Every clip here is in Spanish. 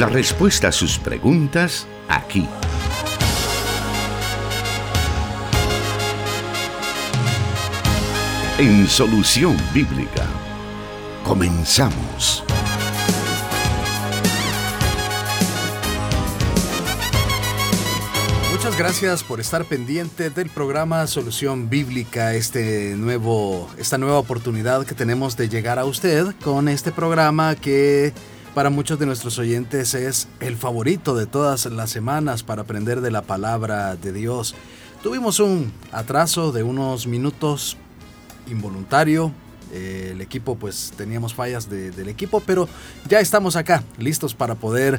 La respuesta a sus preguntas aquí. En Solución Bíblica. Comenzamos. Muchas gracias por estar pendiente del programa Solución Bíblica, este nuevo, esta nueva oportunidad que tenemos de llegar a usted con este programa que para muchos de nuestros oyentes es el favorito de todas las semanas para aprender de la palabra de Dios. Tuvimos un atraso de unos minutos involuntario. Eh, el equipo, pues teníamos fallas del equipo, pero ya estamos acá, listos para poder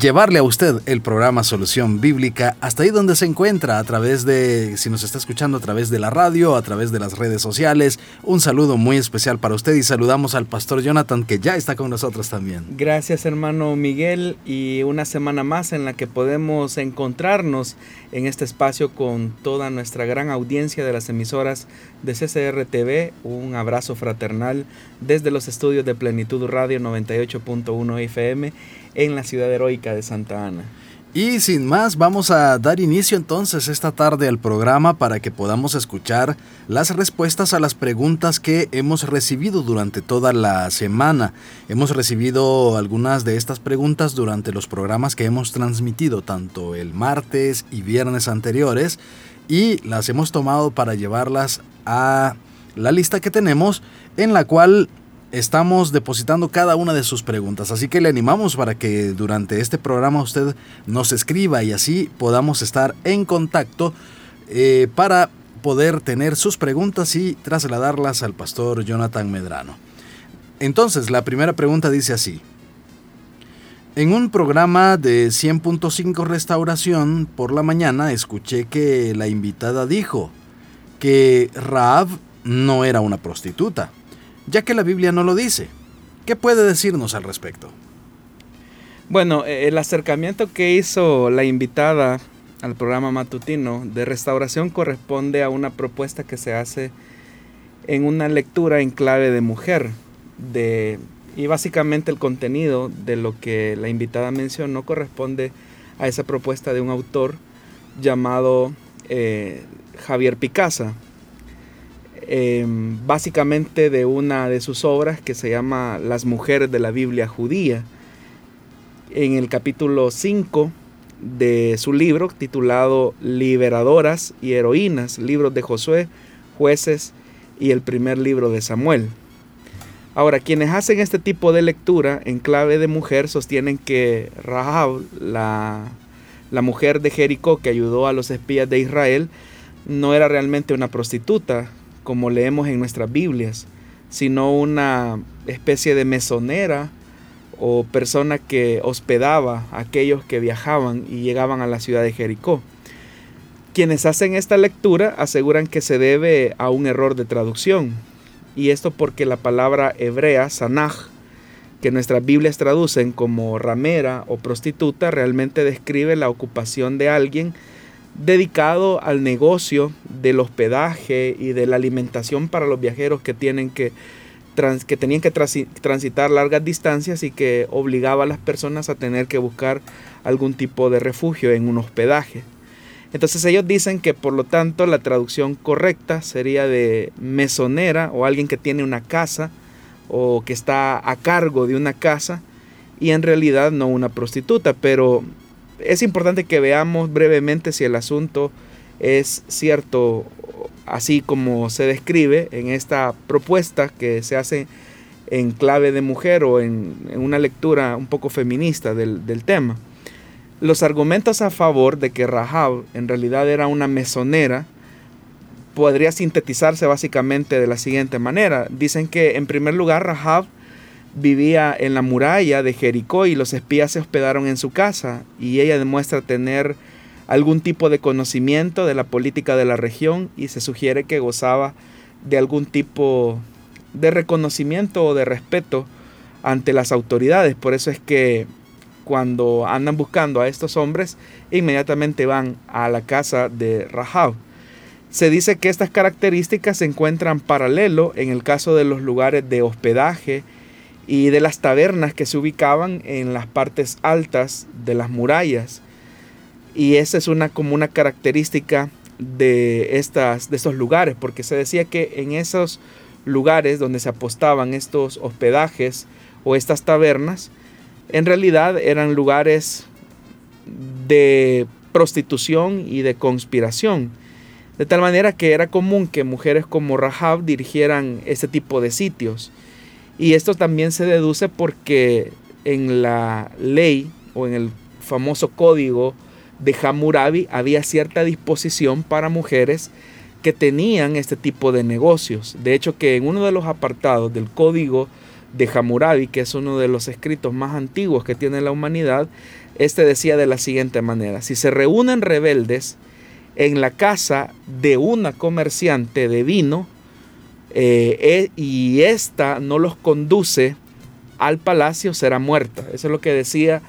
llevarle a usted el programa Solución Bíblica hasta ahí donde se encuentra a través de, si nos está escuchando a través de la radio, a través de las redes sociales. Un saludo muy especial para usted y saludamos al pastor Jonathan que ya está con nosotros también. Gracias hermano Miguel y una semana más en la que podemos encontrarnos en este espacio con toda nuestra gran audiencia de las emisoras de CCR TV. Un abrazo fraternal desde los estudios de Plenitud Radio 98.1 FM en la ciudad heroica de Santa Ana. Y sin más, vamos a dar inicio entonces esta tarde al programa para que podamos escuchar las respuestas a las preguntas que hemos recibido durante toda la semana. Hemos recibido algunas de estas preguntas durante los programas que hemos transmitido tanto el martes y viernes anteriores y las hemos tomado para llevarlas a la lista que tenemos en la cual estamos depositando cada una de sus preguntas. Así que le animamos para que durante este programa usted nos escriba y así podamos estar en contacto eh, para poder tener sus preguntas y trasladarlas al pastor Jonathan Medrano. Entonces, la primera pregunta dice así. En un programa de 100.5 Restauración por la mañana escuché que la invitada dijo que Raab no era una prostituta ya que la Biblia no lo dice. ¿Qué puede decirnos al respecto? Bueno, eh, el acercamiento que hizo la invitada al programa matutino de restauración corresponde a una propuesta que se hace en una lectura en clave de mujer. De, y básicamente el contenido de lo que la invitada mencionó corresponde a esa propuesta de un autor llamado eh, Javier Picasa. Em, básicamente de una de sus obras que se llama Las mujeres de la Biblia judía. En el capítulo 5 de su libro titulado Liberadoras y Heroínas, libros de Josué, jueces y el primer libro de Samuel. Ahora, quienes hacen este tipo de lectura en clave de mujer sostienen que Rahab, la, la mujer de Jericó que ayudó a los espías de Israel, no era realmente una prostituta, como leemos en nuestras Biblias, sino una especie de mesonera o persona que hospedaba a aquellos que viajaban y llegaban a la ciudad de Jericó. Quienes hacen esta lectura aseguran que se debe a un error de traducción, y esto porque la palabra hebrea, sanaj, que nuestras Biblias traducen como ramera o prostituta, realmente describe la ocupación de alguien dedicado al negocio del hospedaje y de la alimentación para los viajeros que tenían que transitar largas distancias y que obligaba a las personas a tener que buscar algún tipo de refugio en un hospedaje. Entonces ellos dicen que por lo tanto la traducción correcta sería de mesonera o alguien que tiene una casa o que está a cargo de una casa y en realidad no una prostituta, pero es importante que veamos brevemente si el asunto es cierto así como se describe en esta propuesta que se hace en clave de mujer o en, una lectura un poco feminista del, del, tema. Los argumentos a favor de que Rahab en realidad era una mesonera podría sintetizarse básicamente de la siguiente manera. Dicen que en primer lugar Rahab vivía en la muralla de Jericó y los espías se hospedaron en su casa y ella demuestra tener algún tipo de conocimiento de la política de la región y se sugiere que gozaba de algún tipo de reconocimiento o de respeto ante las autoridades. Por eso es que cuando andan buscando a estos hombres, inmediatamente van a la casa de Rahab. Se dice que estas características se encuentran paralelo en el caso de los lugares de hospedaje y de las tabernas que se ubicaban en las partes altas de las murallas. Y esa es una como una característica de, estas, de estos lugares, porque se decía que en esos lugares donde se apostaban estos hospedajes o estas tabernas, en realidad eran lugares de prostitución y de conspiración. De tal manera que era común que mujeres como Rahab dirigieran este tipo de sitios. Y esto también se deduce porque en la ley o en el famoso código de Hammurabi había cierta disposición para mujeres que tenían este tipo de negocios. De hecho, que en uno de los apartados del código de Hammurabi, que es uno de los escritos más antiguos que tiene la humanidad, este decía de la siguiente manera, si se reúnen rebeldes en la casa de una comerciante de vino eh, eh, y ésta no los conduce al palacio, será muerta. Eso es lo que decía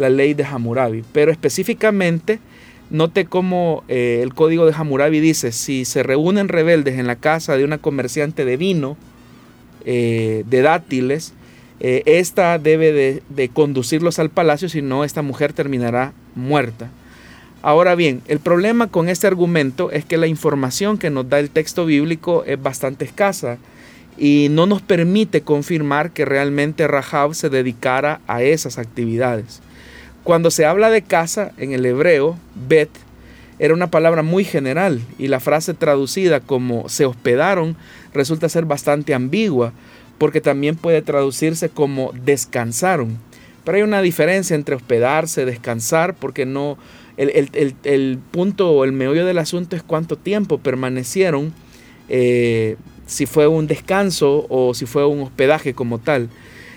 la ley de Hammurabi. Pero específicamente, note cómo eh, el código de Hammurabi dice, si se reúnen rebeldes en la casa de una comerciante de vino, de dátiles, esta debe de, de conducirlos al palacio, si no, esta mujer terminará muerta. Ahora bien, el problema con este argumento es que la información que nos da el texto bíblico es bastante escasa y no nos permite confirmar que realmente Rahab se dedicara a esas actividades. Cuando se habla de casa en el hebreo, bet era una palabra muy general y la frase traducida como se hospedaron resulta ser bastante ambigua porque también puede traducirse como descansaron. Pero hay una diferencia entre hospedarse, descansar, porque no, el, punto o el meollo del asunto es cuánto tiempo permanecieron, eh, si fue un descanso o si fue un hospedaje como tal.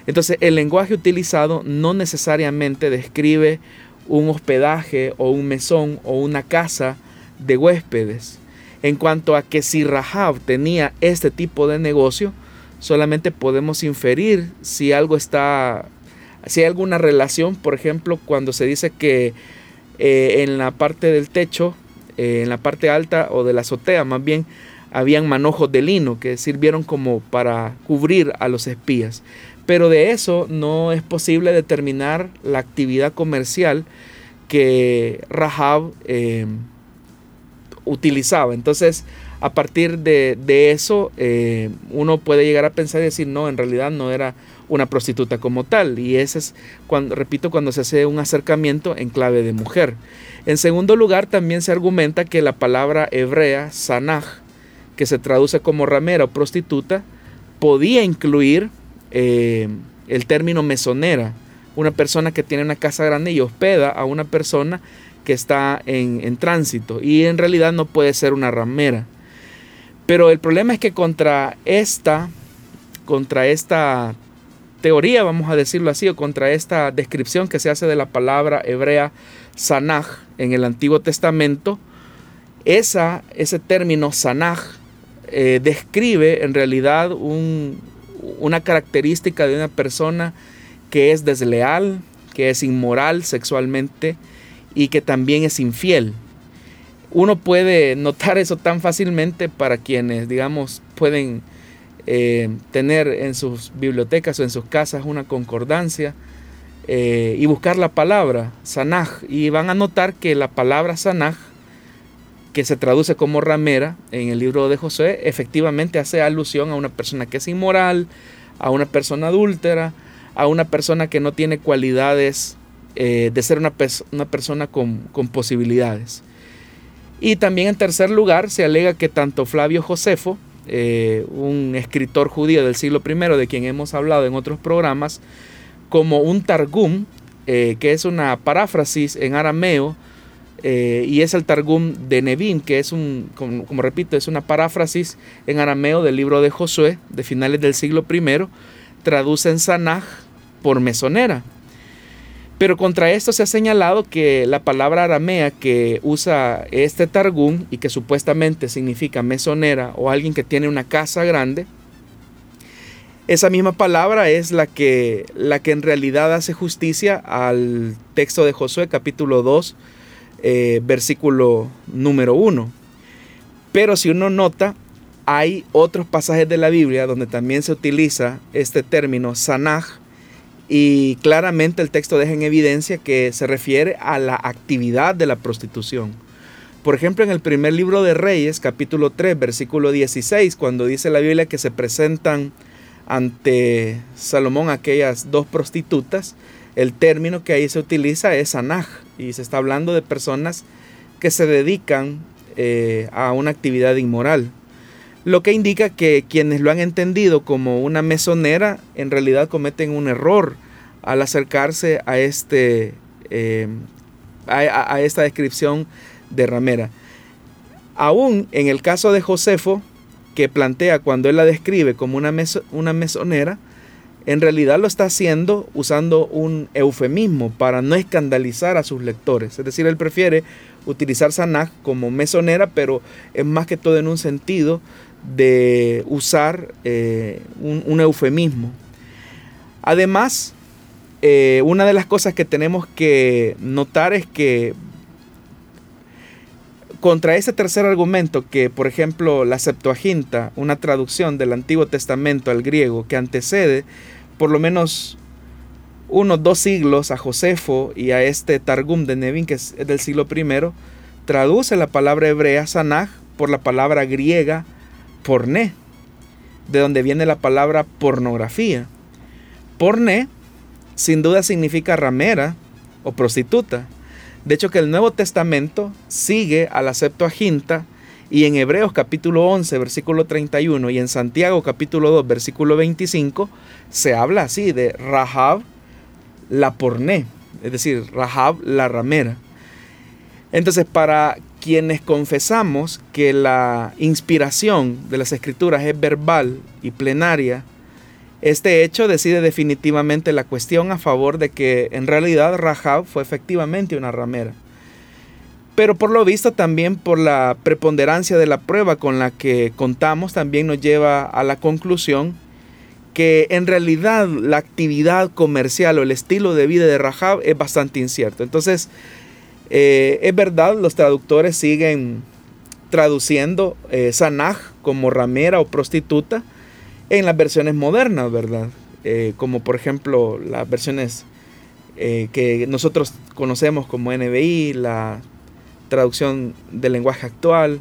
Entonces el lenguaje utilizado no necesariamente describe un hospedaje o un mesón o una casa de huéspedes. En cuanto a que si Rahab tenía este tipo de negocio, solamente podemos inferir si algo está, si hay alguna relación, por ejemplo, cuando se dice que eh, en la parte del techo, eh, en la parte alta o de la azotea más bien, habían manojos de lino que sirvieron como para cubrir a los espías. Pero de eso no es posible determinar la actividad comercial que Rahab eh, utilizaba. Entonces, a partir de, eso, uno puede llegar a pensar y decir, no, en realidad no era una prostituta como tal. Y ese es, cuando, repito, cuando se hace un acercamiento en clave de mujer. En segundo lugar, también se argumenta que la palabra hebrea, sanaj, que se traduce como ramera o prostituta, podía incluir eh, el término mesonera, una persona que tiene una casa grande y hospeda a una persona que está en, tránsito. Y en realidad no puede ser una ramera. Pero el problema es que contra esta, contra esta teoría, vamos a decirlo así, o contra esta descripción que se hace de la palabra hebrea sanaj en el Antiguo Testamento, esa, ese término sanaj eh, describe en realidad una característica de una persona que es desleal, que es inmoral sexualmente y que también es infiel. Uno puede notar eso tan fácilmente para quienes, digamos, pueden eh, tener en sus bibliotecas o en sus casas una concordancia eh, y buscar la palabra sanaj y van a notar que la palabra sanaj que se traduce como ramera en el libro de José efectivamente hace alusión a una persona que es inmoral, a una persona adúltera, a una persona que no tiene cualidades eh, de ser una, una persona con, con, posibilidades. Y también en tercer lugar se alega que tanto Flavio Josefo eh, un escritor judío del siglo I, de quien hemos hablado en otros programas, como un Targum, eh, que es una paráfrasis en arameo, eh, y es el Targum de Nevim, que es un, como, como, repito, es una paráfrasis en arameo del libro de Josué, de finales del siglo I, traduce en Sanaj por mesonera. Pero contra esto se ha señalado que la palabra aramea que usa este Targum y que supuestamente significa mesonera o alguien que tiene una casa grande, esa misma palabra es la que, la que en realidad hace justicia al texto de Josué capítulo 2, eh, versículo número 1. Pero si uno nota, hay otros pasajes de la Biblia donde también se utiliza este término sanaj y claramente el texto deja en evidencia que se refiere a la actividad de la prostitución. Por ejemplo, en el primer libro de Reyes, capítulo 3, versículo 16, cuando dice la Biblia que se presentan ante Salomón aquellas dos prostitutas, el término que ahí se utiliza es sanaj y se está hablando de personas que se dedican eh, a una actividad inmoral lo que indica que quienes lo han entendido como una mesonera en realidad cometen un error al acercarse a, este, eh, a, esta descripción de ramera. Aún en el caso de Josefo, que plantea cuando él la describe como una, una mesonera, en realidad lo está haciendo usando un eufemismo para no escandalizar a sus lectores. Es decir, él prefiere utilizar Sanaj como mesonera, pero es más que todo en un sentido de usar eh, un, eufemismo. Además, eh, una de las cosas que tenemos que notar es que contra ese tercer argumento, que por ejemplo la Septuaginta, una traducción del Antiguo Testamento al griego que antecede por lo menos unos dos siglos a Josefo y a este Targum de Nevin, que es del siglo I, traduce la palabra hebrea sanaj por la palabra griega porné, de donde viene la palabra pornografía. Porné sin duda significa ramera o prostituta. De hecho que el Nuevo Testamento sigue a la Septuaginta y en Hebreos capítulo 11 versículo 31 y en Santiago capítulo 2 versículo 25 se habla así de Rahab la porné, es decir, Rahab la ramera. Entonces para quienes confesamos que la inspiración de las escrituras es verbal y plenaria, este hecho decide definitivamente la cuestión a favor de que en realidad Rahab fue efectivamente una ramera. Pero por lo visto también por la preponderancia de la prueba con la que contamos también nos lleva a la conclusión que en realidad la actividad comercial o el estilo de vida de Rahab es bastante incierto. Entonces, eh, es verdad, los traductores siguen traduciendo eh, como ramera o prostituta en las versiones modernas, ¿verdad? Eh, como por ejemplo las versiones que nosotros conocemos como NBI, la traducción del lenguaje actual,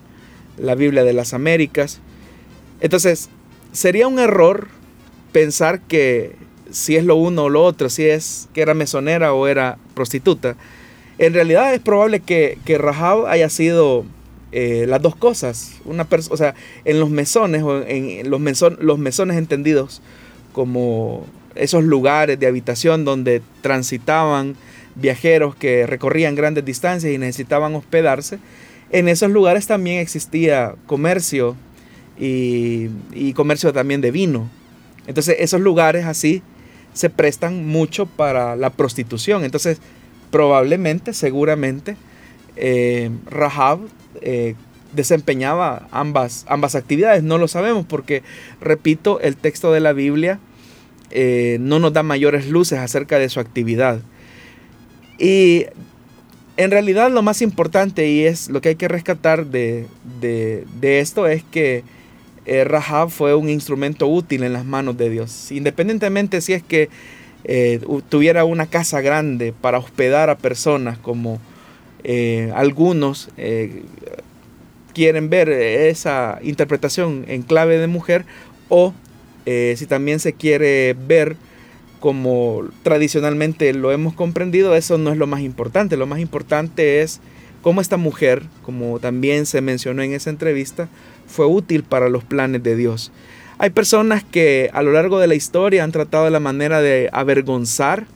la Biblia de las Américas. Entonces, sería un error pensar que si es lo uno o lo otro, si es que era mesonera o era prostituta. En realidad es probable que, que Rahab haya sido eh, las dos cosas. Una o sea, en los mesones, o en los, los mesones entendidos como esos lugares de habitación donde transitaban viajeros que recorrían grandes distancias y necesitaban hospedarse, en esos lugares también existía comercio y, comercio también de vino. Entonces esos lugares así se prestan mucho para la prostitución. Entonces probablemente, seguramente, eh, Rahab eh, desempeñaba ambas, ambas actividades. No lo sabemos porque, repito, el texto de la Biblia eh, no nos da mayores luces acerca de su actividad. Y en realidad lo más importante y es lo que hay que rescatar de, esto es que Rahab fue un instrumento útil en las manos de Dios. Independientemente si es que eh, tuviera una casa grande para hospedar a personas como eh, algunos eh, quieren ver esa interpretación en clave de mujer o si también se quiere ver como tradicionalmente lo hemos comprendido, eso no es lo más importante. Lo más importante es cómo esta mujer, como también se mencionó en esa entrevista, fue útil para los planes de Dios. Hay personas que a lo largo de la historia han tratado de la manera de avergonzar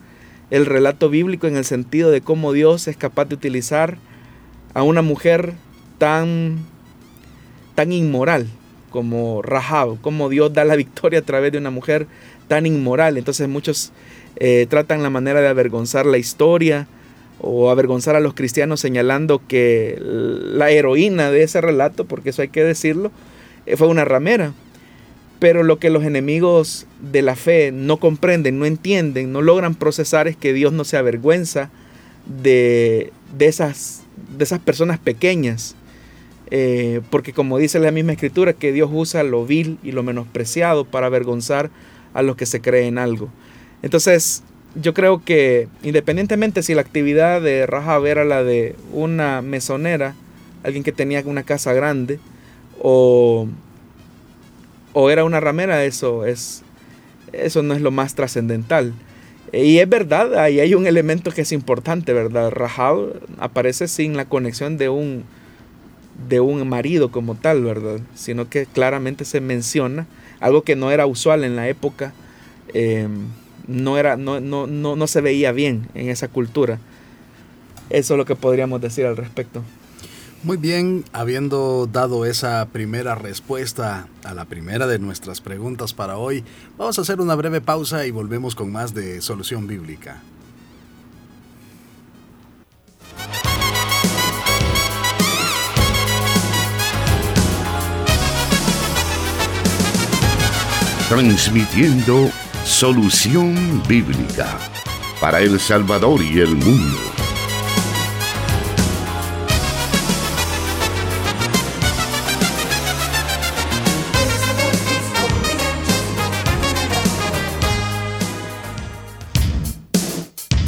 el relato bíblico en el sentido de cómo Dios es capaz de utilizar a una mujer tan, tan inmoral como Rahab, como Dios da la victoria a través de una mujer tan inmoral. Entonces muchos eh, tratan la manera de avergonzar la historia o avergonzar a los cristianos señalando que la heroína de ese relato, porque eso hay que decirlo, eh, fue una ramera. Pero lo que los enemigos de la fe no comprenden, no entienden, no logran procesar es que Dios no se avergüenza de, de, esas, de esas personas pequeñas eh, porque como dice la misma escritura, que Dios usa lo vil y lo menospreciado para avergonzar a los que se creen algo. Entonces, yo creo que independientemente si la actividad de Rahab era la de una mesonera, alguien que tenía una casa grande, o, o era una ramera, eso, es, eso no es lo más trascendental. Y es verdad, ahí hay un elemento que es importante, ¿verdad? Rahab aparece sin la conexión de un, de un marido como tal, ¿verdad? Sino que claramente se menciona algo que no era usual en la época, em, no, era, no, no, no, no se veía bien en esa cultura. Eso es lo que podríamos decir al respecto. Muy bien, habiendo dado esa primera respuesta a la primera de nuestras preguntas para hoy, vamos a hacer una breve pausa y volvemos con más de Solución Bíblica. Transmitiendo Solución Bíblica para El Salvador y el mundo.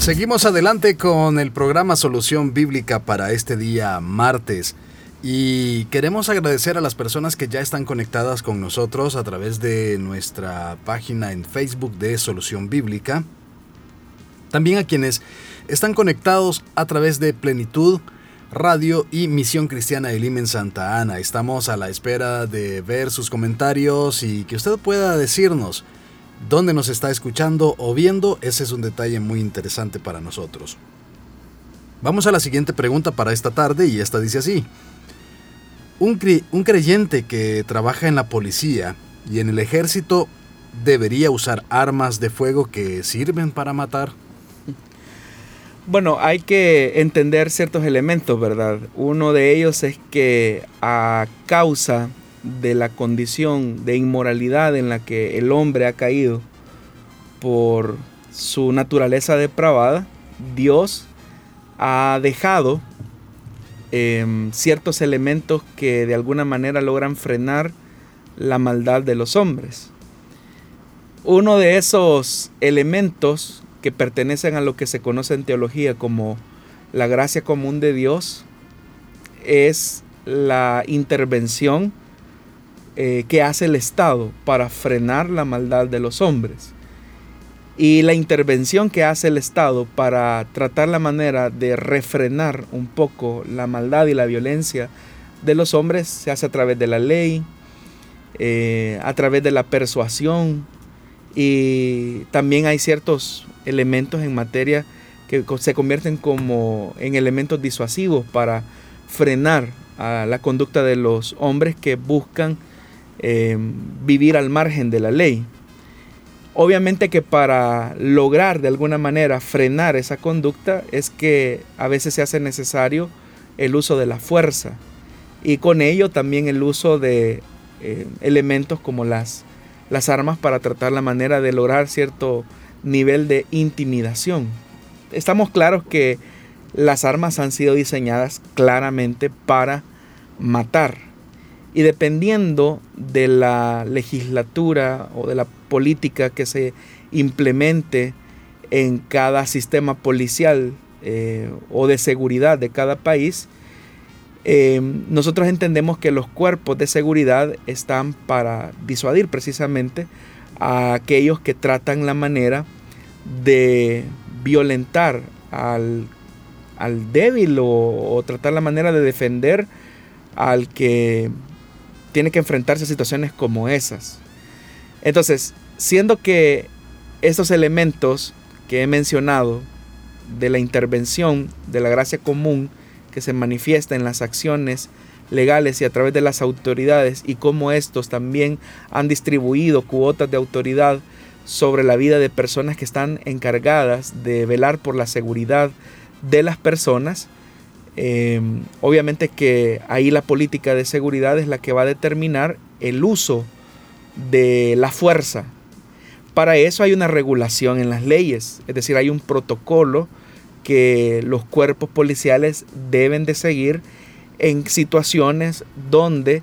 Seguimos adelante con el programa Solución Bíblica para este día martes. Y queremos agradecer a las personas que ya están conectadas con nosotros a través de nuestra página en Facebook de Solución Bíblica. También a quienes están conectados a través de Plenitud Radio y Misión Cristiana de Lima en Santa Ana. Estamos a la espera de ver sus comentarios y que usted pueda decirnos dónde nos está escuchando o viendo, ese es un detalle muy interesante para nosotros. Vamos a la siguiente pregunta para esta tarde y esta dice así. Un, un creyente que trabaja en la policía y en el ejército debería usar armas de fuego que sirven para matar. Bueno, hay que entender ciertos elementos, ¿verdad? Uno de ellos es que a causa de la condición de inmoralidad en la que el hombre ha caído por su naturaleza depravada, Dios ha dejado em, ciertos elementos que de alguna manera logran frenar la maldad de los hombres. Uno de esos elementos que pertenecen a lo que se conoce en teología como la gracia común de Dios es la intervención eh, que hace el Estado para frenar la maldad de los hombres. Y la intervención que hace el Estado para tratar la manera de refrenar un poco la maldad y la violencia de los hombres se hace a través de la ley, eh, a través de la persuasión y también hay ciertos elementos en materia que se convierten como en elementos disuasivos para frenar a la conducta de los hombres que buscan eh, vivir al margen de la ley. Obviamente que para lograr de alguna manera frenar esa conducta es que a veces se hace necesario el uso de la fuerza y con ello también el uso de eh, elementos como las, las armas para tratar la manera de lograr cierto nivel de intimidación. Estamos claros que las armas han sido diseñadas claramente para matar y dependiendo de la legislatura o de la política que se implemente en cada sistema policial eh, o de seguridad de cada país, eh, nosotros entendemos que los cuerpos de seguridad están para disuadir precisamente a aquellos que tratan la manera de violentar al, débil o, o tratar la manera de defender al que tiene que enfrentarse a situaciones como esas. Entonces, siendo que estos elementos que he mencionado de la intervención de la gracia común que se manifiesta en las acciones legales y a través de las autoridades y cómo estos también han distribuido cuotas de autoridad sobre la vida de personas que están encargadas de velar por la seguridad de las personas, Em, obviamente que ahí la política de seguridad es la que va a determinar el uso de la fuerza. Para eso hay una regulación en las leyes, es decir, hay un protocolo que los cuerpos policiales deben de seguir en situaciones donde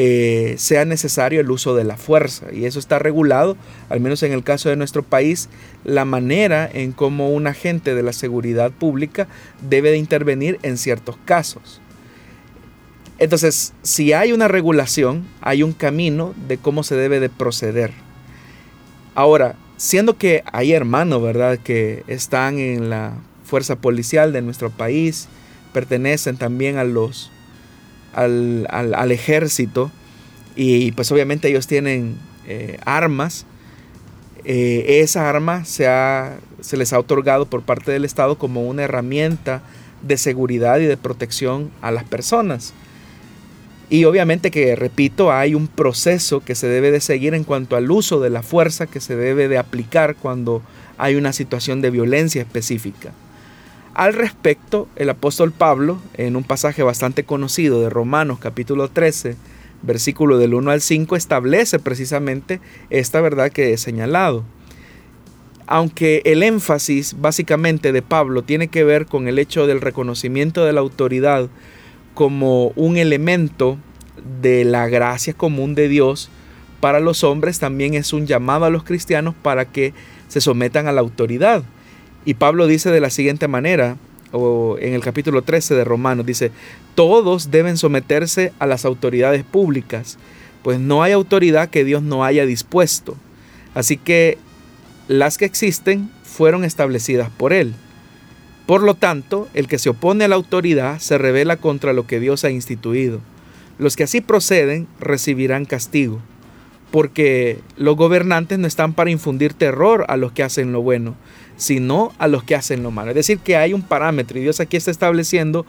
eh, sea necesario el uso de la fuerza. Y eso está regulado, al menos en el caso de nuestro país, la manera en cómo un agente de la seguridad pública debe de intervenir en ciertos casos. Entonces, si hay una regulación, hay un camino de cómo se debe de proceder. Ahora, siendo que hay hermanos, ¿verdad?, que están en la fuerza policial de nuestro país, pertenecen también a los al, ejército y pues obviamente ellos tienen eh, armas. Eh, esa arma se, se les ha otorgado por parte del Estado como una herramienta de seguridad y de protección a las personas. Y obviamente que, repito, hay un proceso que se debe de seguir en cuanto al uso de la fuerza que se debe de aplicar cuando hay una situación de violencia específica. Al respecto, el apóstol Pablo, en un pasaje bastante conocido de Romanos capítulo 13, versículo del 1 al 5, establece precisamente esta verdad que he señalado. Aunque el énfasis básicamente de Pablo tiene que ver con el hecho del reconocimiento de la autoridad como un elemento de la gracia común de Dios para los hombres, también es un llamado a los cristianos para que se sometan a la autoridad. Y Pablo dice de la siguiente manera, o en el capítulo 13 de Romanos, dice, todos deben someterse a las autoridades públicas, pues no hay autoridad que Dios no haya dispuesto. Así que las que existen fueron establecidas por Él. Por lo tanto, el que se opone a la autoridad se revela contra lo que Dios ha instituido. Los que así proceden recibirán castigo, porque los gobernantes no están para infundir terror a los que hacen lo bueno, sino a los que hacen lo malo. Es decir, que hay un parámetro y Dios aquí está estableciendo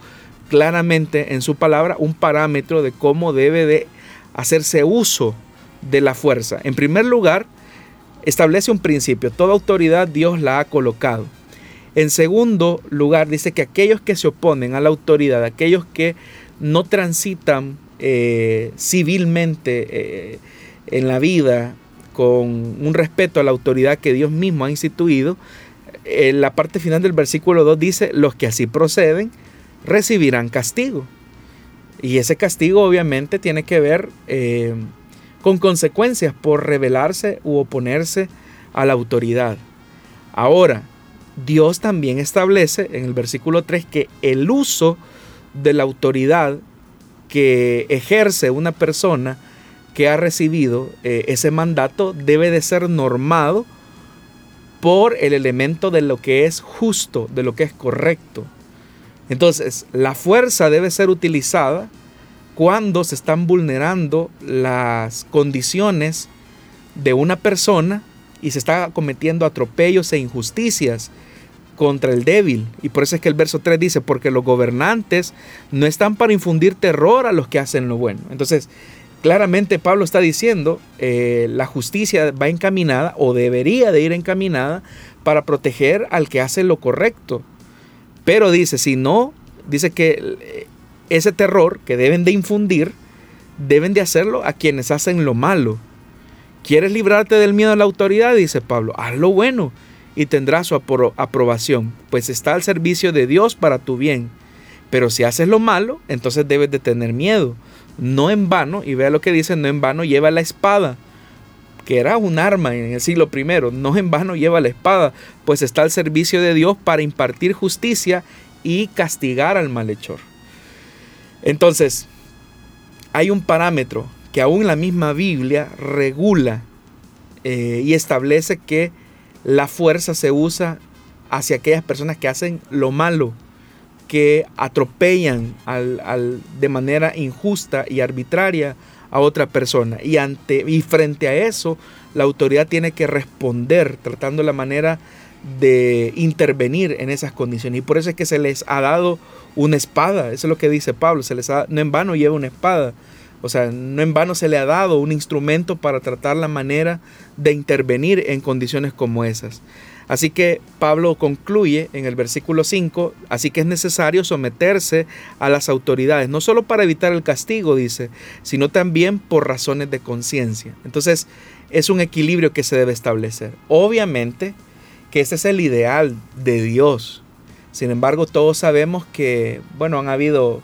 claramente en su palabra un parámetro de cómo debe de hacerse uso de la fuerza. En primer lugar, establece un principio. Toda autoridad Dios la ha colocado. En segundo lugar, dice que aquellos que se oponen a la autoridad, aquellos que no transitan eh, civilmente eh, en la vida con un respeto a la autoridad que Dios mismo ha instituido, en la parte final del versículo 2 dice, los que así proceden recibirán castigo. Y ese castigo obviamente tiene que ver eh, con consecuencias por rebelarse u oponerse a la autoridad. Ahora, Dios también establece en el versículo 3 que el uso de la autoridad que ejerce una persona que ha recibido eh, ese mandato debe de ser normado por el elemento de lo que es justo, de lo que es correcto. Entonces, la fuerza debe ser utilizada cuando se están vulnerando las condiciones de una persona y se está cometiendo atropellos e injusticias contra el débil. Y por eso es que el verso 3 dice, porque los gobernantes no están para infundir terror a los que hacen lo bueno. Entonces, claramente Pablo está diciendo, eh, la justicia va encaminada o debería de ir encaminada para proteger al que hace lo correcto. Pero dice, si no, dice que eh, ese terror que deben de infundir, deben de hacerlo a quienes hacen lo malo. ¿Quieres librarte del miedo a la autoridad? Dice Pablo, haz lo bueno y tendrás su aprobación, pues está al servicio de Dios para tu bien. Pero si haces lo malo, entonces debes de tener miedo no en vano, y vea lo que dice, no en vano lleva la espada, que era un arma en el siglo I, no en vano lleva la espada, pues está al servicio de Dios para impartir justicia y castigar al malhechor. Entonces, hay un parámetro que aún la misma Biblia regula eh, y establece que la fuerza se usa hacia aquellas personas que hacen lo malo, que atropellan al, de manera injusta y arbitraria a otra persona. Y, ante, y frente a eso, la autoridad tiene que responder tratando la manera de intervenir en esas condiciones. Y por eso es que se les ha dado una espada. Eso es lo que dice Pablo. Se les ha, no en vano lleva una espada. O sea, no en vano se le ha dado un instrumento para tratar la manera de intervenir en condiciones como esas. Así que Pablo concluye en el versículo 5, así que es necesario someterse a las autoridades, no solo para evitar el castigo, dice, sino también por razones de conciencia. Entonces, es un equilibrio que se debe establecer. Obviamente que ese es el ideal de Dios. Sin embargo, todos sabemos que, bueno, han habido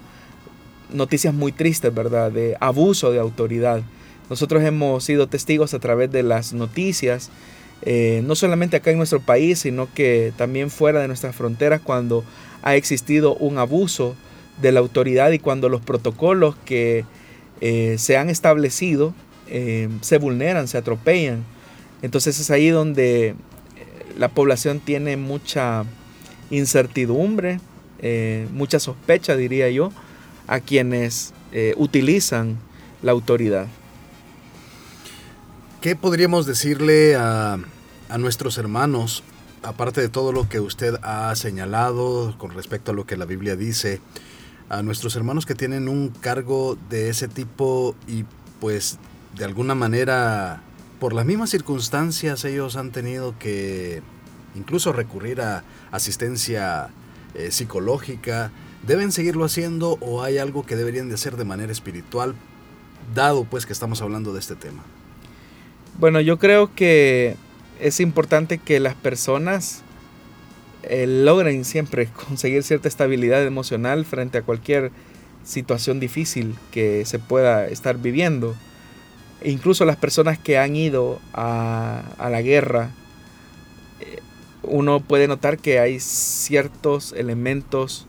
noticias muy tristes, ¿verdad? De abuso de autoridad. Nosotros hemos sido testigos a través de las noticias, eh, no solamente acá en nuestro país, sino que también fuera de nuestras fronteras, cuando ha existido un abuso de la autoridad y cuando los protocolos que eh, se han establecido eh, se vulneran, se atropellan. Entonces es ahí donde la población tiene mucha incertidumbre, mucha sospecha, diría yo, a quienes utilizan la autoridad. ¿Qué podríamos decirle a, nuestros hermanos, aparte de todo lo que usted ha señalado con respecto a lo que la Biblia dice, a nuestros hermanos que tienen un cargo de ese tipo y pues de alguna manera por las mismas circunstancias ellos han tenido que incluso recurrir a asistencia eh, psicológica, ¿deben seguirlo haciendo o hay algo que deberían de hacer de manera espiritual, dado pues que estamos hablando de este tema? Bueno, yo creo que es importante que las personas eh, logren siempre conseguir cierta estabilidad emocional frente a cualquier situación difícil que se pueda estar viviendo. E incluso las personas que han ido a, la guerra, eh, uno puede notar que hay ciertos elementos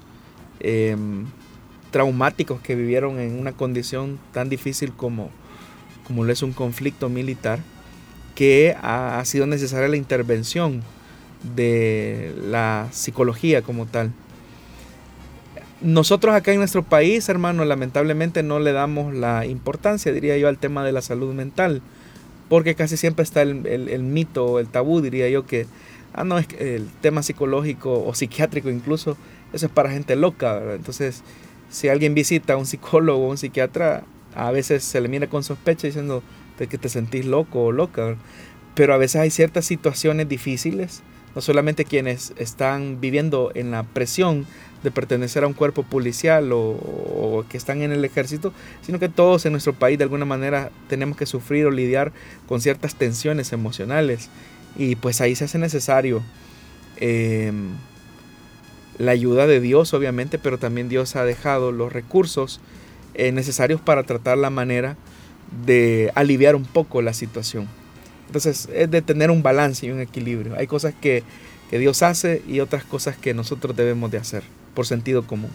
em, traumáticos que vivieron en una condición tan difícil como, como lo es un conflicto militar que ha, sido necesaria la intervención de la psicología como tal. Nosotros acá en nuestro país, hermano, lamentablemente no le damos la importancia, diría yo, al tema de la salud mental, porque casi siempre está el, el, mito, el tabú, diría yo, que, ah, no, es el tema psicológico o psiquiátrico incluso, eso es para gente loca, Entonces, si alguien visita a un psicólogo o un psiquiatra, a veces se le mira con sospecha diciendo, de que te sentís loco o loca. Pero a veces hay ciertas situaciones difíciles, no solamente quienes están viviendo en la presión de pertenecer a un cuerpo policial o, que están en el ejército, sino que todos en nuestro país de alguna manera tenemos que sufrir o lidiar con ciertas tensiones emocionales. Y pues ahí se hace necesario em, la ayuda de Dios, obviamente, pero también Dios ha dejado los recursos eh, necesarios para tratar la manera de aliviar un poco la situación. Entonces es de tener un balance y un equilibrio. Hay cosas que, Dios hace y otras cosas que nosotros debemos de hacer por sentido común.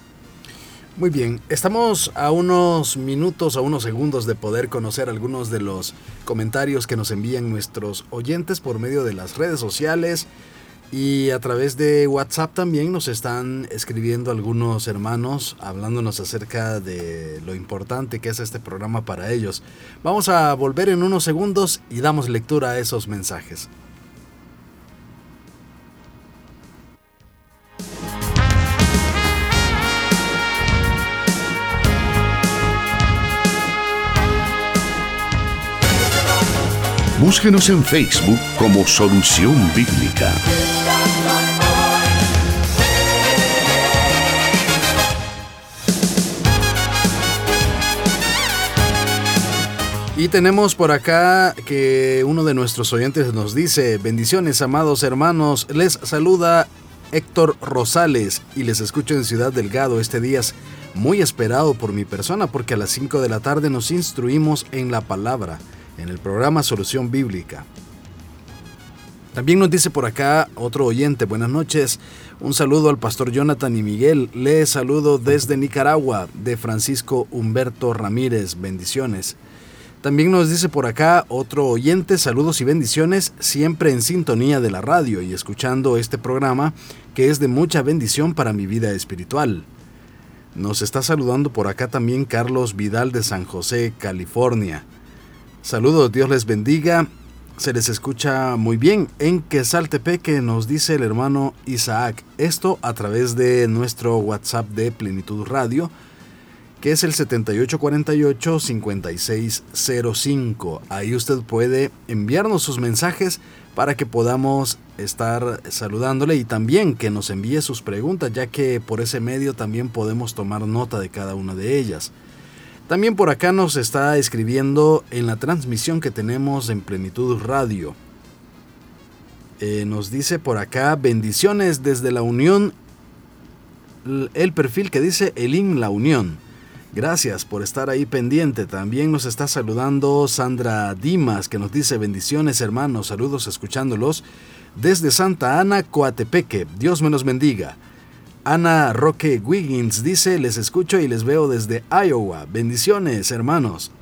Muy bien, estamos a unos minutos, a unos segundos de poder conocer algunos de los comentarios que nos envían nuestros oyentes por medio de las redes sociales. Y a través de WhatsApp también nos están escribiendo algunos hermanos hablándonos acerca de lo importante que es este programa para ellos. Vamos a volver en unos segundos y damos lectura a esos mensajes. Búsquenos en Facebook como Solución Bíblica. Y tenemos por acá que uno de nuestros oyentes nos dice, bendiciones amados hermanos, les saluda Héctor Rosales y les escucho en Ciudad Delgado este día. Muy esperado por mi persona porque a las 5 de la tarde nos instruimos en la palabra en el programa Solución Bíblica. También nos dice por acá otro oyente, buenas noches, un saludo al pastor Jonathan y Miguel, les saludo desde Nicaragua, de Francisco Humberto Ramírez, bendiciones. También nos dice por acá otro oyente, saludos y bendiciones, siempre en sintonía de la radio y escuchando este programa que es de mucha bendición para mi vida espiritual. Nos está saludando por acá también Carlos Vidal de San José, California. Saludos, Dios les bendiga. Se les escucha muy bien en Quesaltepeque, nos dice el hermano Isaac. Esto a través de nuestro WhatsApp de Plenitud Radio, que es el 7848-5605. Ahí usted puede enviarnos sus mensajes para que podamos estar saludándole y también que nos envíe sus preguntas, ya que por ese medio también podemos tomar nota de cada una de ellas. También por acá nos está escribiendo en la transmisión que tenemos en Plenitud Radio. Eh, nos dice por acá bendiciones desde la Unión, el perfil que dice Elin La Unión. Gracias por estar ahí pendiente. También nos está saludando Sandra Dimas, que nos dice bendiciones hermanos, saludos escuchándolos desde Santa Ana, Coatepeque. Dios me los bendiga. Ana Roque Wiggins dice, les escucho y les veo desde Iowa. Bendiciones hermanos.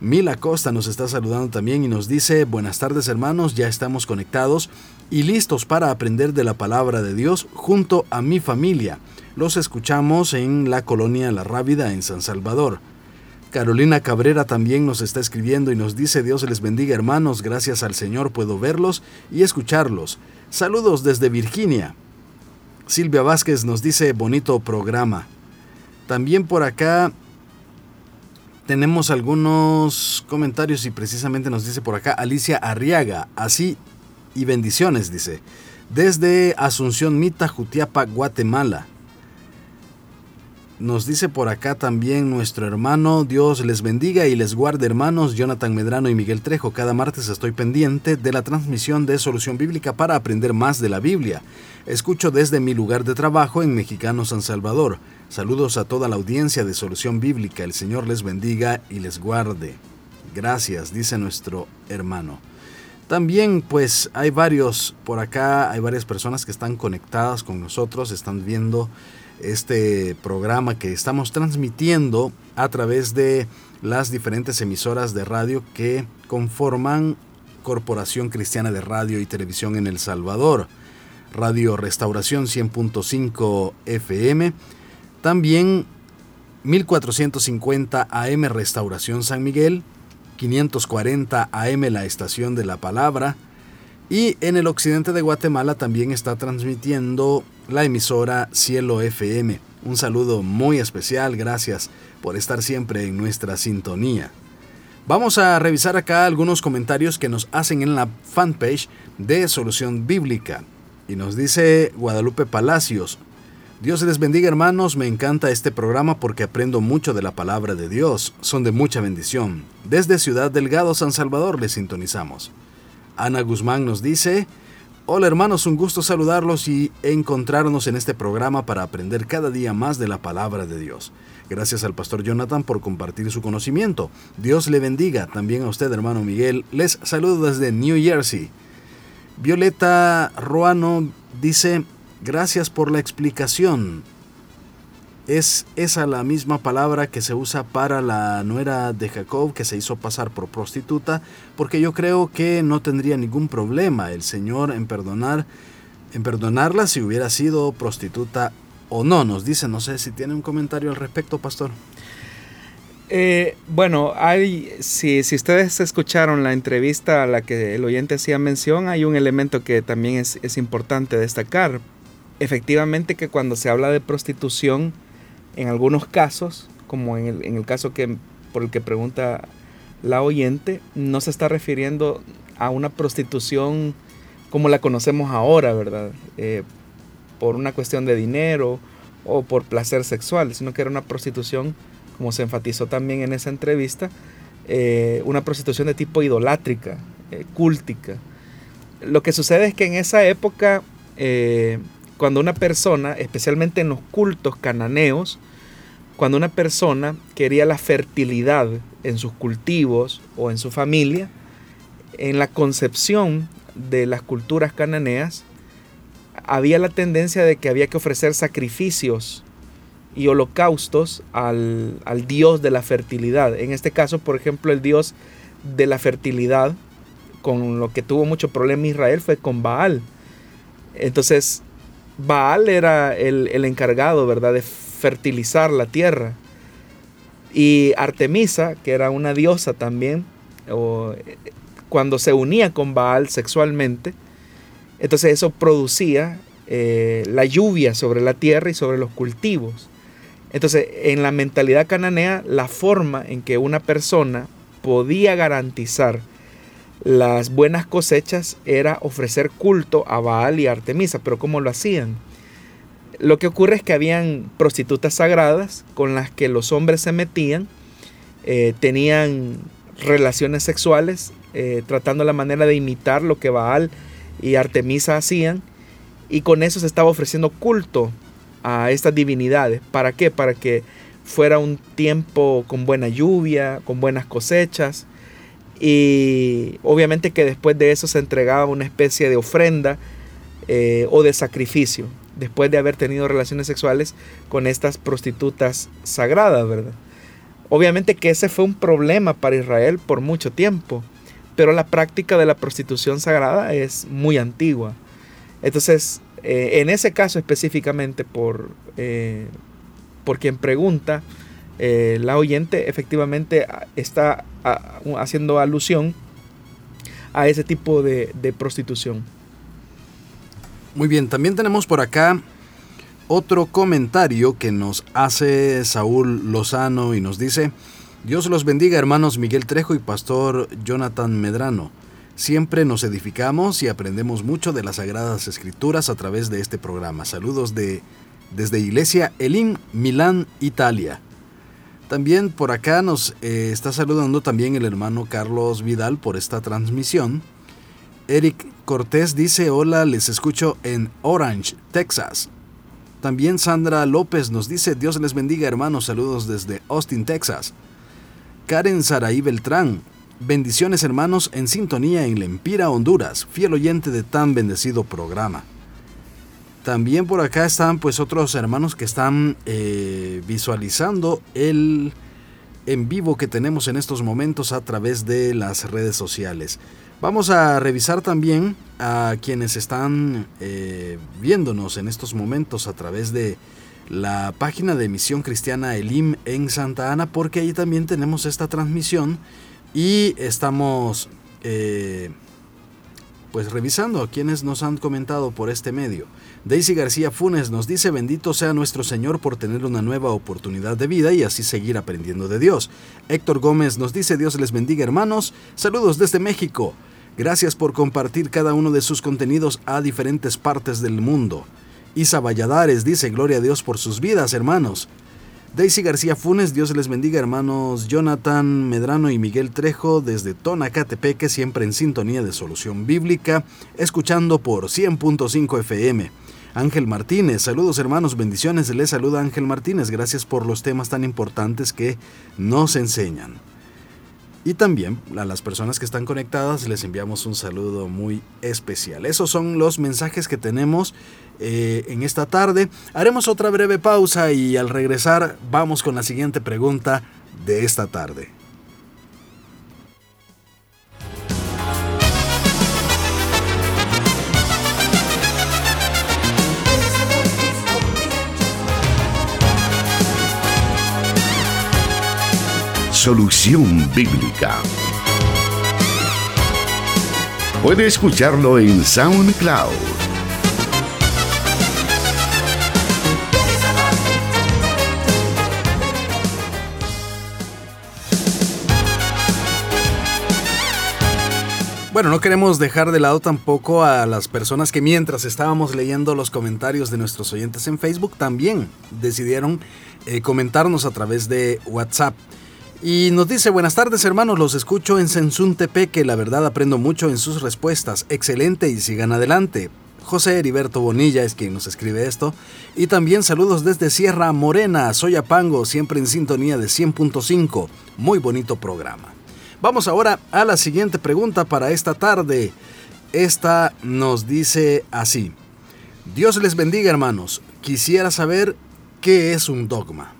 Mila Costa nos está saludando también y nos dice, buenas tardes hermanos, ya estamos conectados y listos para aprender de la palabra de Dios junto a mi familia. Los escuchamos en la colonia La Rábida en San Salvador. Carolina Cabrera también nos está escribiendo y nos dice Dios les bendiga hermanos, gracias al Señor puedo verlos y escucharlos. Saludos desde Virginia. Silvia Vázquez nos dice bonito programa. También por acá tenemos algunos comentarios y precisamente nos dice por acá Alicia Arriaga, así y bendiciones, dice, desde Asunción Mita, Jutiapa, Guatemala. Nos dice por acá también nuestro hermano, Dios les bendiga y les guarde hermanos, Jonathan Medrano y Miguel Trejo. Cada martes estoy pendiente de la transmisión de Solución Bíblica para aprender más de la Biblia. Escucho desde mi lugar de trabajo en Mexicano San Salvador. Saludos a toda la audiencia de Solución Bíblica. El Señor les bendiga y les guarde. Gracias, dice nuestro hermano. También pues hay varios por acá, hay varias personas que están conectadas con nosotros, están viendo este programa que estamos transmitiendo a través de las diferentes emisoras de radio que conforman Corporación Cristiana de Radio y Televisión en El Salvador. Radio Restauración 100.5 FM. También 1450 AM Restauración San Miguel. 540 AM La Estación de la Palabra. Y en el occidente de Guatemala también está transmitiendo la emisora Cielo FM. Un saludo muy especial, gracias por estar siempre en nuestra sintonía. Vamos a revisar acá algunos comentarios que nos hacen en la fanpage de Solución Bíblica. Y nos dice Guadalupe Palacios, Dios les bendiga hermanos, me encanta este programa porque aprendo mucho de la palabra de Dios, son de mucha bendición. Desde Ciudad Delgado, San Salvador, les sintonizamos. Ana Guzmán nos dice, Hola hermanos, un gusto saludarlos y encontrarnos en este programa para aprender cada día más de la palabra de Dios. Gracias al pastor Jonathan por compartir su conocimiento. Dios le bendiga. También a usted, hermano Miguel. Les saludo desde New Jersey. Violeta Ruano dice, gracias por la explicación es esa la misma palabra que se usa para la nuera de Jacob que se hizo pasar por prostituta, porque yo creo que no tendría ningún problema el Señor en perdonar en perdonarla si hubiera sido prostituta o no. Nos dice, no sé si tiene un comentario al respecto, pastor. Eh, bueno, hay, si, si, ustedes escucharon la entrevista a la que el oyente hacía mención, hay un elemento que también es, es importante destacar. Efectivamente que cuando se habla de prostitución, en algunos casos, como en el, caso que, por el que pregunta la oyente, no se está refiriendo a una prostitución como la conocemos ahora, ¿verdad? Eh, por una cuestión de dinero o por placer sexual, sino que era una prostitución, como se enfatizó también en esa entrevista, eh, una prostitución de tipo idolátrica, eh, cúltica. Lo que sucede es que en esa época, cuando una persona, especialmente en los cultos cananeos, cuando una persona quería la fertilidad en sus cultivos o en su familia, en la concepción de las culturas cananeas, había la tendencia de que había que ofrecer sacrificios y holocaustos al, dios de la fertilidad. En este caso, por ejemplo, el dios de la fertilidad, con lo que tuvo mucho problema Israel, fue con Baal. Entonces, Baal era el, el encargado, ¿verdad?, de fertilizar la tierra. Y Artemisa, que era una diosa también, o, cuando se unía con Baal sexualmente, entonces eso producía eh, la lluvia sobre la tierra y sobre los cultivos. Entonces, en la mentalidad cananea, la forma en que una persona podía garantizar las buenas cosechas era ofrecer culto a Baal y Artemisa. Pero ¿cómo lo hacían? Lo que ocurre es que habían prostitutas sagradas con las que los hombres se metían, eh, tenían relaciones sexuales, eh, tratando la manera de imitar lo que Baal y Artemisa hacían, y con eso se estaba ofreciendo culto a estas divinidades. ¿Para qué? Para que fuera un tiempo con buena lluvia, con buenas cosechas. Y obviamente que después de eso se entregaba una especie de ofrenda eh, o de sacrificio, después de haber tenido relaciones sexuales con estas prostitutas sagradas, ¿verdad? Obviamente que ese fue un problema para Israel por mucho tiempo, pero la práctica de la prostitución sagrada es muy antigua. Entonces, eh, en ese caso específicamente, por, eh, por quien pregunta, eh, la oyente efectivamente está haciendo alusión a ese tipo de, de prostitución. Muy bien, también tenemos por acá otro comentario que nos hace Saúl Lozano y nos dice, Dios los bendiga hermanos Miguel Trejo y Pastor Jonathan Medrano. Siempre nos edificamos y aprendemos mucho de las Sagradas Escrituras a través de este programa. Saludos de, desde Iglesia Elim, Milán, Italia. También por acá nos eh, está saludando también el hermano Carlos Vidal por esta transmisión. Eric Cortés dice, hola, les escucho en Orange, Texas. También Sandra López nos dice, Dios les bendiga hermanos, saludos desde Austin, Texas. Karen Saraí Beltrán, bendiciones hermanos en sintonía en Lempira, Honduras, fiel oyente de tan bendecido programa. También por acá están pues otros hermanos que están eh, visualizando el en vivo que tenemos en estos momentos a través de las redes sociales. Vamos a revisar también a quienes están eh, viéndonos en estos momentos a través de la página de Misión Cristiana Elim en Santa Ana, porque ahí también tenemos esta transmisión y estamos eh, pues revisando a quienes nos han comentado por este medio. Daisy García Funes nos dice, bendito sea nuestro Señor por tener una nueva oportunidad de vida y así seguir aprendiendo de Dios. Héctor Gómez nos dice, Dios les bendiga hermanos, saludos desde México. Gracias por compartir cada uno de sus contenidos a diferentes partes del mundo. Isa Valladares dice, gloria a Dios por sus vidas hermanos. Daisy García Funes, Dios les bendiga hermanos Jonathan Medrano y Miguel Trejo desde Tonacatepeque, siempre en sintonía de solución bíblica, escuchando por 100.5 FM. Ángel Martínez, saludos hermanos, bendiciones, les saluda Ángel Martínez, gracias por los temas tan importantes que nos enseñan. Y también a las personas que están conectadas les enviamos un saludo muy especial. Esos son los mensajes que tenemos eh, en esta tarde. Haremos otra breve pausa y al regresar vamos con la siguiente pregunta de esta tarde. Solución Bíblica. Puede escucharlo en SoundCloud. Bueno, no queremos dejar de lado tampoco a las personas que mientras estábamos leyendo los comentarios de nuestros oyentes en Facebook también decidieron eh, comentarnos a través de WhatsApp. Y nos dice, buenas tardes hermanos, los escucho en Sensun Tepe, que la verdad aprendo mucho en sus respuestas. Excelente y sigan adelante. José Heriberto Bonilla es quien nos escribe esto. Y también saludos desde Sierra Morena, Soyapango, siempre en sintonía de 100.5. Muy bonito programa. Vamos ahora a la siguiente pregunta para esta tarde. Esta nos dice así. Dios les bendiga hermanos. Quisiera saber qué es un dogma.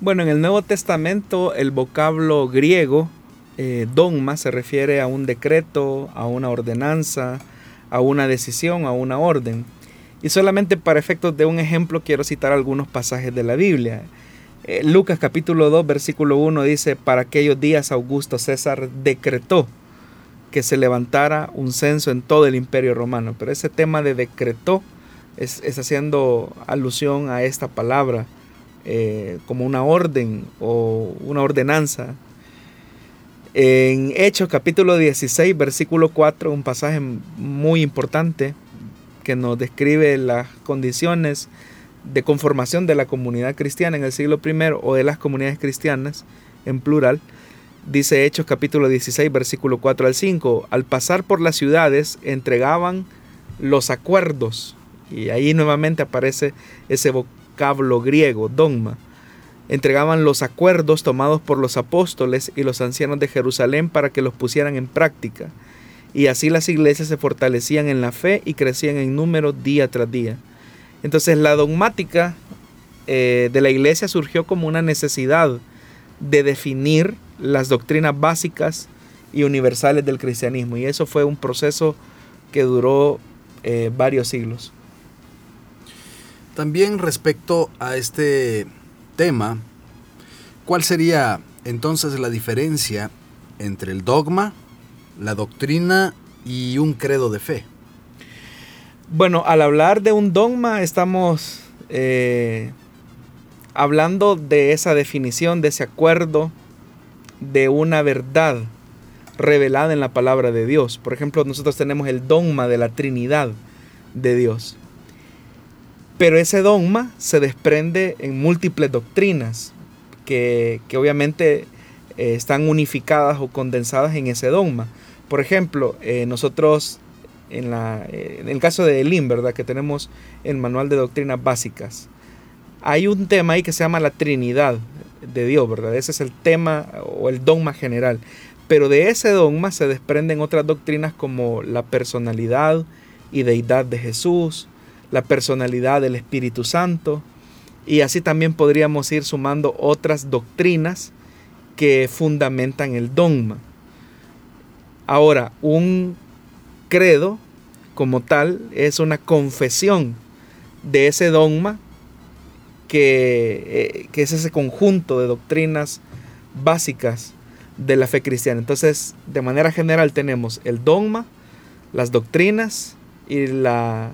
Bueno, en el Nuevo Testamento el vocablo griego eh, dogma se refiere a un decreto, a una ordenanza, a una decisión, a una orden. Y solamente para efectos de un ejemplo quiero citar algunos pasajes de la Biblia. Eh, Lucas capítulo 2 versículo 1 dice, para aquellos días Augusto César decretó que se levantara un censo en todo el imperio romano. Pero ese tema de decretó es haciendo alusión a esta palabra eh, como una orden o una ordenanza. En Hechos capítulo 16, versículo 4, un pasaje muy importante que nos describe las condiciones de conformación de la comunidad cristiana en el siglo I o de las comunidades cristianas en plural. Dice Hechos capítulo 16, versículo 4 al 5, al pasar por las ciudades entregaban los acuerdos. Y ahí nuevamente aparece ese, vocablo griego, dogma. entregaban los acuerdos tomados por los apóstoles y los ancianos de Jerusalén para que los pusieran en práctica. Y así las iglesias se fortalecían en la fe y crecían en número día tras día. Entonces la dogmática eh, de la iglesia surgió como una necesidad de definir las doctrinas básicas y universales del cristianismo. Y eso fue un proceso que duró eh, varios siglos. También respecto a este tema, ¿cuál sería entonces la diferencia entre el dogma, la doctrina y un credo de fe? Bueno, al hablar de un dogma estamos eh, hablando de esa definición, de ese acuerdo, de una verdad revelada en la palabra de Dios. Por ejemplo, nosotros tenemos el dogma de la Trinidad de Dios. Pero ese dogma se desprende en múltiples doctrinas que, obviamente eh, están unificadas o condensadas en ese dogma. Por ejemplo, eh, nosotros en, la, eh, en, el caso de Elim, ¿verdad? Que tenemos el manual de doctrinas básicas. Hay un tema ahí que se llama la Trinidad de Dios, ¿verdad? Ese es el tema o el dogma general. Pero de ese dogma se desprenden otras doctrinas como la personalidad y deidad de Jesús, la personalidad del Espíritu Santo, y así también podríamos ir sumando otras doctrinas que fundamentan el dogma. Ahora, un credo como tal es una confesión de ese dogma que, eh, que, es ese conjunto de doctrinas básicas de la fe cristiana. Entonces, de manera general tenemos el dogma, las doctrinas y, la,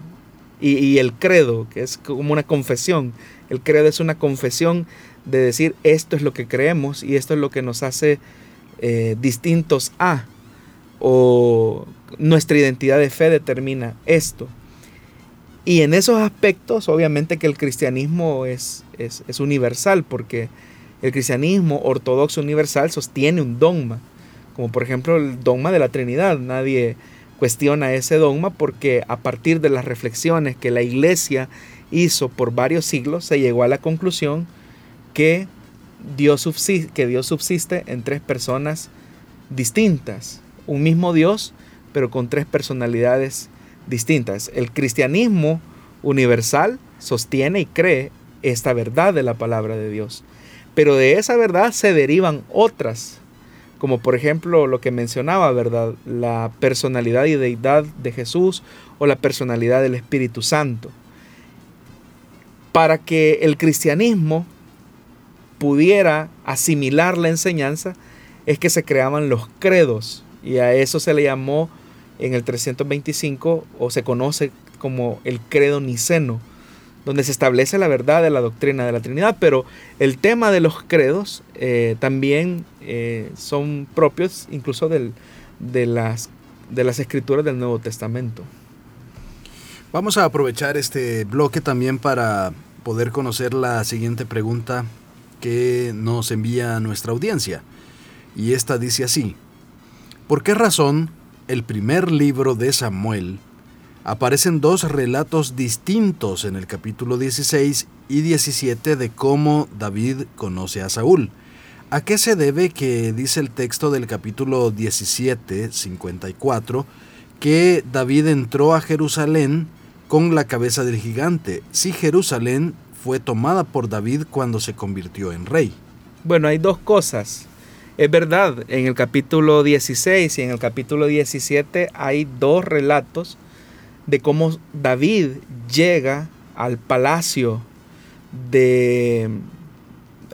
y, el credo, que es como una confesión. El credo es una confesión de decir esto es lo que creemos y esto es lo que nos hace eh, distintos a, o nuestra identidad de fe determina esto. Y en esos aspectos, obviamente que el cristianismo es, es, es universal, porque el cristianismo ortodoxo universal sostiene un dogma, como por ejemplo el dogma de la Trinidad. Nadie cuestiona ese dogma porque a partir de las reflexiones que la iglesia hizo por varios siglos, se llegó a la conclusión que Dios subsiste, que Dios subsiste en tres personas distintas. Un mismo Dios, pero con tres personalidades distintas. El cristianismo universal sostiene y cree esta verdad de la palabra de Dios. Pero de esa verdad se derivan otras, como por ejemplo lo que mencionaba, ¿verdad? La personalidad y deidad de Jesús o la personalidad del Espíritu Santo. Para que el cristianismo pudiera asimilar la enseñanza, es que se creaban los credos y a eso se le llamó en el 325 o se conoce como el credo niceno donde se establece la verdad de la doctrina de la Trinidad, pero el tema de los credos eh, también eh, son propios incluso del, de, las, de las escrituras del Nuevo Testamento. Vamos a aprovechar este bloque también para poder conocer la siguiente pregunta que nos envía nuestra audiencia. Y esta dice así, ¿por qué razón el primer libro de Samuel aparecen dos relatos distintos en el capítulo 16 y 17 de cómo David conoce a Saúl. ¿A qué se debe que dice el texto del capítulo 17, 54, que David entró a Jerusalén con la cabeza del gigante, si Jerusalén fue tomada por David cuando se convirtió en rey? Bueno, hay dos cosas. Es verdad, en el capítulo 16 y en el capítulo 17 hay dos relatos de cómo David llega al palacio de,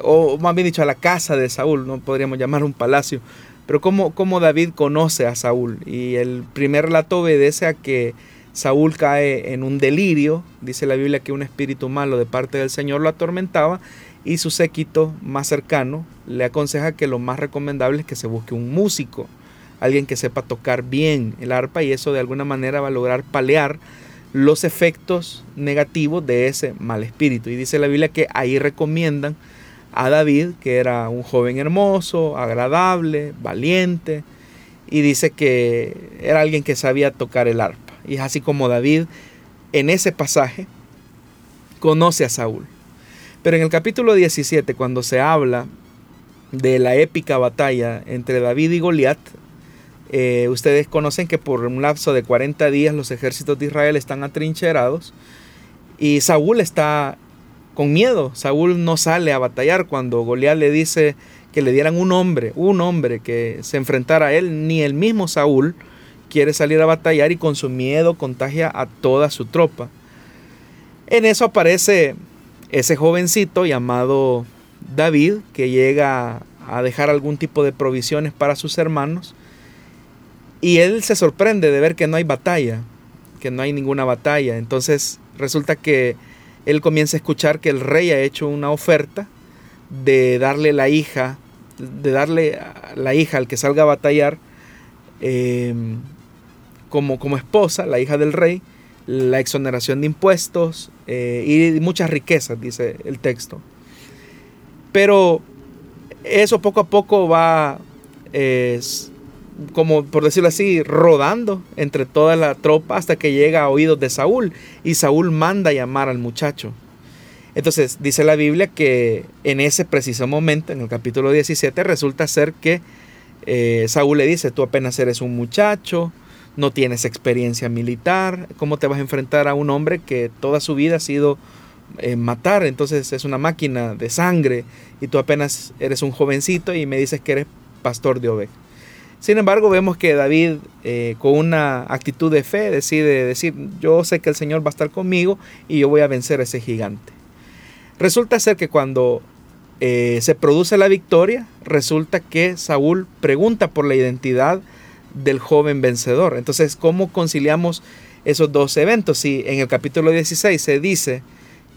o más bien dicho, a la casa de Saúl, no podríamos llamar un palacio, pero cómo, cómo David conoce a Saúl. Y el primer relato obedece a que Saúl cae en un delirio, dice la Biblia que un espíritu malo de parte del Señor lo atormentaba y su séquito más cercano le aconseja que lo más recomendable es que se busque un músico alguien que sepa tocar bien el arpa y eso de alguna manera va a lograr palear los efectos negativos de ese mal espíritu. Y dice la Biblia que ahí recomiendan a David, que era un joven hermoso, agradable, valiente, y dice que era alguien que sabía tocar el arpa. Y es así como David en ese pasaje conoce a Saúl. Pero en el capítulo 17, cuando se habla de la épica batalla entre David y Goliat, eh, ustedes conocen que por un lapso de 40 días los ejércitos de Israel están atrincherados y Saúl está con miedo. Saúl no sale a batallar cuando Goliat le dice que le dieran un hombre, un hombre que se enfrentara a él, ni el mismo Saúl quiere salir a batallar y con su miedo contagia a toda su tropa. En eso aparece ese jovencito llamado David que llega a dejar algún tipo de provisiones para sus hermanos y él se sorprende de ver que no hay batalla, que no hay ninguna batalla. Entonces resulta que él comienza a escuchar que el rey ha hecho una oferta de darle la hija, de darle la hija al que salga a batallar eh, como, como esposa, la hija del rey, la exoneración de impuestos eh, y muchas riquezas, dice el texto. Pero eso poco a poco va, como por decirlo así, rodando entre toda la tropa hasta que llega a oídos de Saúl y Saúl manda llamar al muchacho. Entonces dice la Biblia que en ese preciso momento, en el capítulo 17, resulta ser que eh, Saúl le dice, tú apenas eres un muchacho, no tienes experiencia militar, ¿cómo te vas a enfrentar a un hombre que toda su vida ha sido eh, matar? Entonces es una máquina de sangre y tú apenas eres un jovencito y me dices que eres pastor de ovejas. Sin embargo, vemos que David, eh, con una actitud de fe, decide decir, yo sé que el Señor va a estar conmigo y yo voy a vencer a ese gigante. Resulta ser que cuando eh, se produce la victoria, resulta que Saúl pregunta por la identidad del joven vencedor. Entonces, ¿cómo conciliamos esos dos eventos? Si en el capítulo 16 se dice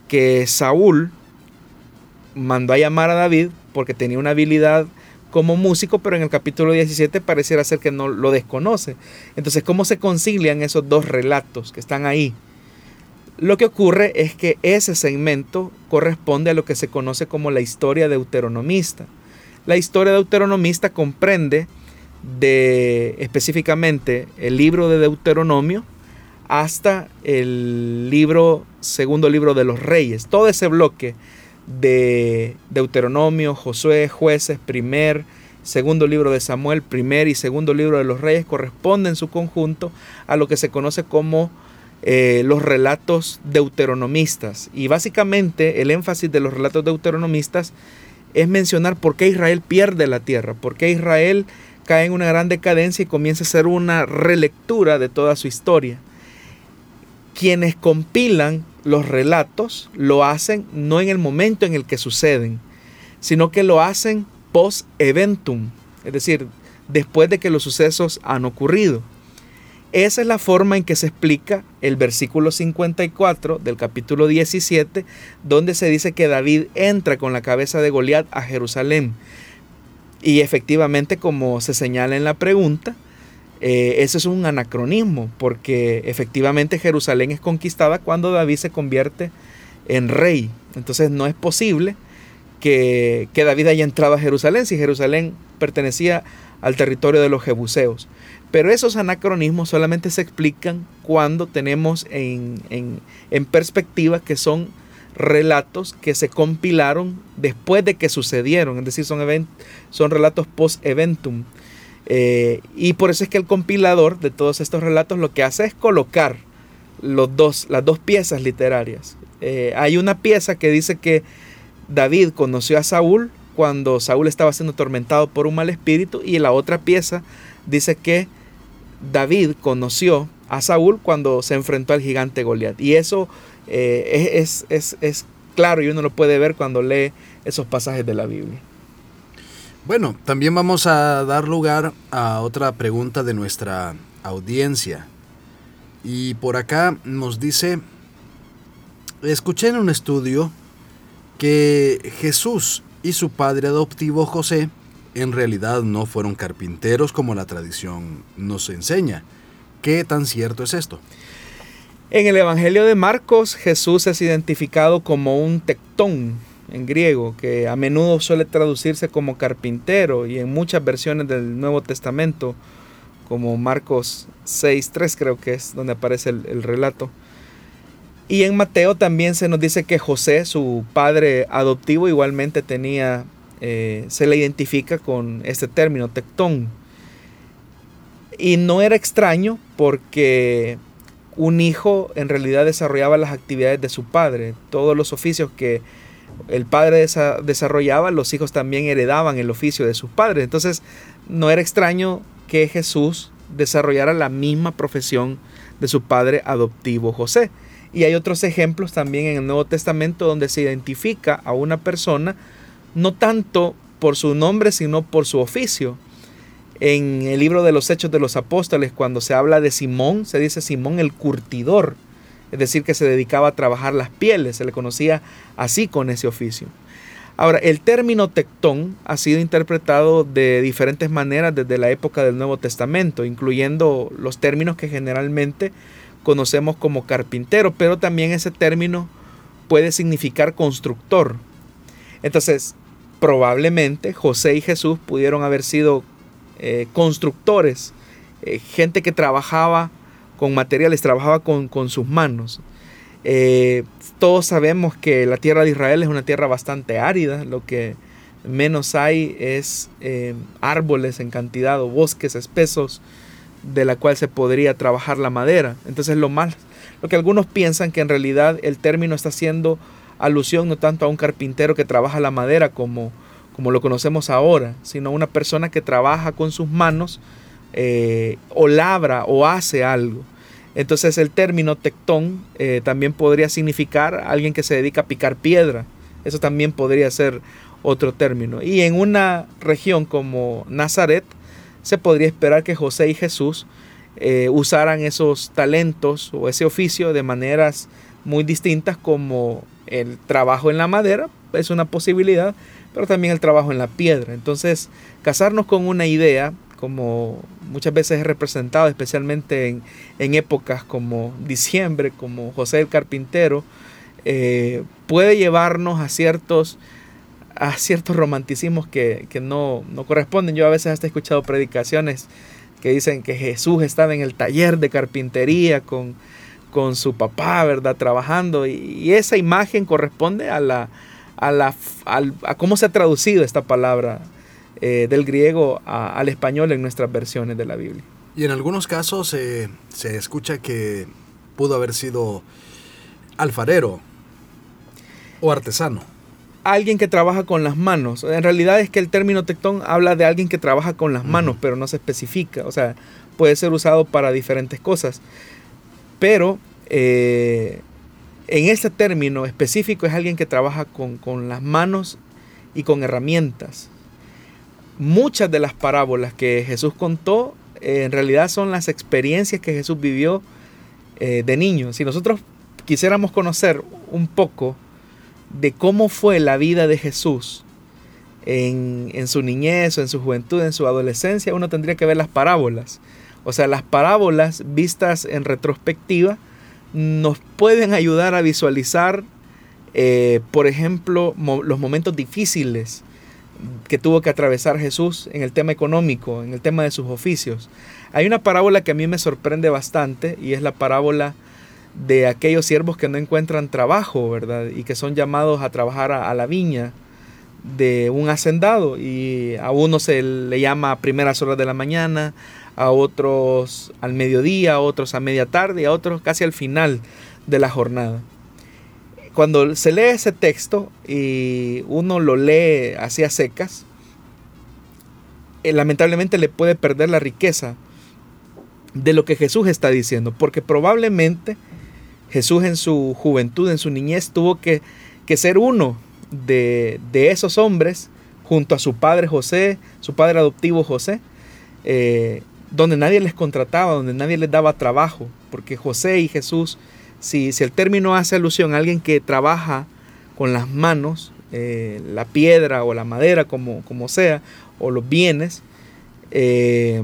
que Saúl mandó a llamar a David porque tenía una habilidad como músico, pero en el capítulo 17 pareciera ser que no lo desconoce. Entonces, ¿cómo se concilian esos dos relatos que están ahí? Lo que ocurre es que ese segmento corresponde a lo que se conoce como la historia deuteronomista. La historia deuteronomista comprende de específicamente el libro de Deuteronomio hasta el libro, segundo libro de los reyes. Todo ese bloque de Deuteronomio, Josué, jueces, primer, segundo libro de Samuel, primer y segundo libro de los reyes corresponde en su conjunto a lo que se conoce como eh, los relatos deuteronomistas. Y básicamente el énfasis de los relatos deuteronomistas es mencionar por qué Israel pierde la tierra, por qué Israel cae en una gran decadencia y comienza a ser una relectura de toda su historia. Quienes compilan los relatos lo hacen no en el momento en el que suceden, sino que lo hacen post eventum, es decir, después de que los sucesos han ocurrido. Esa es la forma en que se explica el versículo 54 del capítulo 17, donde se dice que David entra con la cabeza de Goliat a Jerusalén. Y efectivamente, como se señala en la pregunta, eh, eso es un anacronismo, porque efectivamente Jerusalén es conquistada cuando David se convierte en rey. Entonces no es posible que, David haya entrado a Jerusalén si Jerusalén pertenecía al territorio de los jebuseos. Pero esos anacronismos solamente se explican cuando tenemos en, en, en perspectiva que son relatos que se compilaron después de que sucedieron, es decir, son, son relatos post-eventum. Eh, y por eso es que el compilador de todos estos relatos lo que hace es colocar los dos, las dos piezas literarias. Eh, hay una pieza que dice que David conoció a Saúl cuando Saúl estaba siendo atormentado por un mal espíritu y la otra pieza dice que David conoció a Saúl cuando se enfrentó al gigante Goliat. Y eso eh, es, es, claro y uno lo puede ver cuando lee esos pasajes de la Biblia. Bueno, también vamos a dar lugar a otra pregunta de nuestra audiencia. Y por acá nos dice, escuché en un estudio que Jesús y su padre adoptivo José en realidad no fueron carpinteros como la tradición nos enseña. ¿Qué tan cierto es esto? En el Evangelio de Marcos, Jesús es identificado como un tectón en griego, que a menudo suele traducirse como carpintero y en muchas versiones del Nuevo Testamento, como Marcos 6.3 creo que es donde aparece el, relato. Y en Mateo también se nos dice que José, su padre adoptivo, igualmente tenía, eh, se le identifica con este término, tectón. Y no era extraño porque un hijo en realidad desarrollaba las actividades de su padre. Todos los oficios que el padre desarrollaba, los hijos también heredaban el oficio de sus padres. Entonces no era extraño que Jesús desarrollara la misma profesión de su padre adoptivo José. Y hay otros ejemplos también en el Nuevo Testamento donde se identifica a una persona no tanto por su nombre, sino por su oficio. En el libro de los Hechos de los Apóstoles, cuando se habla de Simón, se dice Simón el curtidor, es decir, que se dedicaba a trabajar las pieles, se le conocía así con ese oficio. Ahora, el término tectón ha sido interpretado de diferentes maneras desde la época del Nuevo Testamento, incluyendo los términos que generalmente conocemos como carpintero, pero también ese término puede significar constructor. Entonces, probablemente José y Jesús pudieron haber sido eh, constructores, eh, gente que trabajaba con materiales, trabajaba con, sus manos. Eh, todos sabemos que la tierra de Israel es una tierra bastante árida, lo que menos hay es árboles en cantidad o bosques espesos de la cual se podría trabajar la madera. Entonces lo más, lo que algunos piensan que en realidad el término está haciendo alusión no tanto a un carpintero que trabaja la madera como, como lo conocemos ahora, sino a una persona que trabaja con sus manos eh, o labra o hace algo. Entonces el término tectón eh, también podría significar alguien que se dedica a picar piedra. Eso también podría ser otro término. Y en una región como Nazaret, se podría esperar que José y Jesús eh, usaran esos talentos o ese oficio de maneras muy distintas como el trabajo en la madera, es una posibilidad, pero también el trabajo en la piedra. Entonces, casarnos con una idea, como muchas veces es representado, especialmente en, épocas como diciembre, como José el Carpintero, eh, puede llevarnos a ciertos a ciertos romanticismos que, no, corresponden. Yo a veces hasta he escuchado predicaciones que dicen que Jesús estaba en el taller de carpintería con, con su papá, ¿verdad? Trabajando. Y, esa imagen corresponde a, la, a, la, a, cómo se ha traducido esta palabra eh, del griego al español en nuestras versiones de la Biblia. Y en algunos casos eh, se escucha que pudo haber sido alfarero o artesano alguien que trabaja con las manos. En realidad es que el término tectón habla de alguien que trabaja con las manos, pero no se especifica. O sea, puede ser usado para diferentes cosas. Pero eh, en este término específico es alguien que trabaja con, las manos y con herramientas. Muchas de las parábolas que Jesús contó eh, en realidad son las experiencias que Jesús vivió eh, de niño. Si nosotros quisiéramos conocer un poco de cómo fue la vida de Jesús en, su niñez o en su juventud, en su adolescencia, uno tendría que ver las parábolas. O sea, las parábolas vistas en retrospectiva nos pueden ayudar a visualizar, eh, por ejemplo, los momentos difíciles que tuvo que atravesar Jesús en el tema económico, en el tema de sus oficios. Hay una parábola que a mí me sorprende bastante y es la parábola de aquellos siervos que no encuentran trabajo, ¿verdad? Y que son llamados a trabajar a, la viña de un hacendado. Y a uno se le llama a primeras horas de la mañana, a otros al mediodía, a otros a media tarde y a otros casi al final de la jornada. Cuando se lee ese texto y uno lo lee así a secas, eh, lamentablemente le puede perder la riqueza de lo que Jesús está diciendo, porque probablemente Jesús en su juventud, en su niñez, tuvo que, ser uno de, esos hombres junto a su padre José, su padre adoptivo José, eh, donde nadie les contrataba, donde nadie les daba trabajo, porque José y Jesús, si, el término hace alusión a alguien que trabaja con las manos, eh, la piedra o la madera, como, como sea, o los bienes, eh,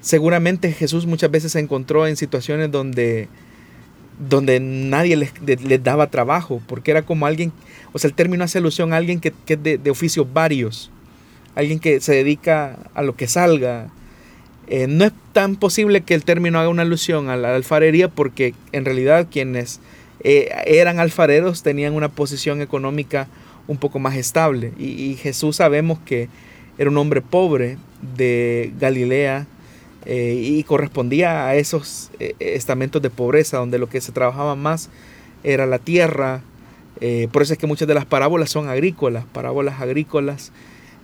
seguramente Jesús muchas veces se encontró en situaciones donde donde nadie les, daba trabajo, porque era como alguien, o sea, el término hace alusión a alguien que, es de, oficios varios, alguien que se dedica a lo que salga. Eh, no es tan posible que el término haga una alusión a la alfarería porque en realidad quienes eh, eran alfareros tenían una posición económica un poco más estable. Y, Jesús sabemos que era un hombre pobre de Galilea eh, y correspondía a esos estamentos de pobreza donde lo que se trabajaba más era la tierra. por eso es que muchas de las parábolas son agrícolas, parábolas agrícolas